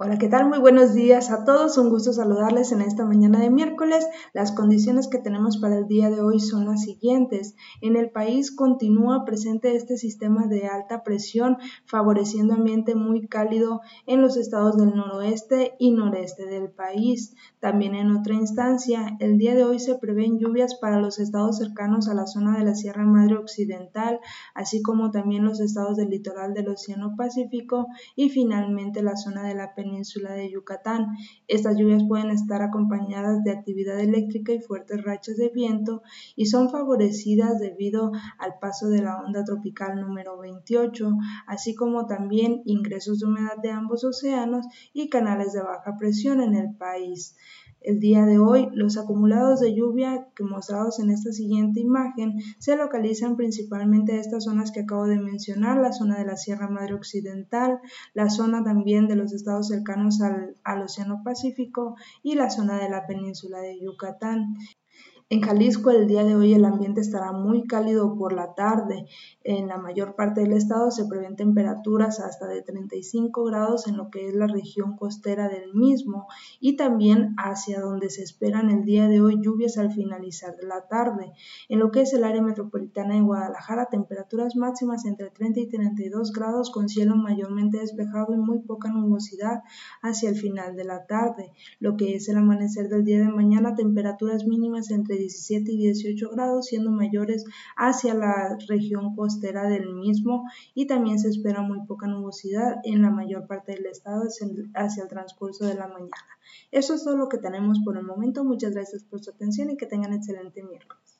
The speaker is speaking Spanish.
Hola, ¿qué tal? Muy buenos días a todos. Un gusto saludarles en esta mañana de miércoles. Las condiciones que tenemos para el día de hoy son las siguientes. En el país continúa presente este sistema de alta presión, favoreciendo ambiente muy cálido en los estados del noroeste y noreste del país. También en otra instancia, el día de hoy se prevén lluvias para los estados cercanos a la zona de la Sierra Madre Occidental, así como también los estados del litoral del Océano Pacífico y finalmente la zona de la península península de Yucatán. Estas lluvias pueden estar acompañadas de actividad eléctrica y fuertes rachas de viento y son favorecidas debido al paso de la onda tropical número 28, así como también ingresos de humedad de ambos océanos y canales de baja presión en el país. El día de hoy, los acumulados de lluvia que mostrados en esta siguiente imagen se localizan principalmente en estas zonas que acabo de mencionar, la zona de la Sierra Madre Occidental, la zona también de los estados cercanos al, al Océano Pacífico y la zona de la península de Yucatán. En Jalisco el día de hoy el ambiente estará muy cálido por la tarde. En la mayor parte del estado se prevén temperaturas hasta de 35 grados en lo que es la región costera del mismo y también hacia donde se esperan el día de hoy lluvias al finalizar la tarde. En lo que es el área metropolitana de Guadalajara, temperaturas máximas entre 30 y 32 grados con cielo mayormente despejado y muy poca nubosidad hacia el final de la tarde. Lo que es el amanecer del día de mañana, temperaturas mínimas entre 17 y 18 grados, siendo mayores hacia la región costera del mismo y también se espera muy poca nubosidad en la mayor parte del estado hacia el transcurso de la mañana. Eso es todo lo que tenemos por el momento. Muchas gracias por su atención y que tengan excelente miércoles.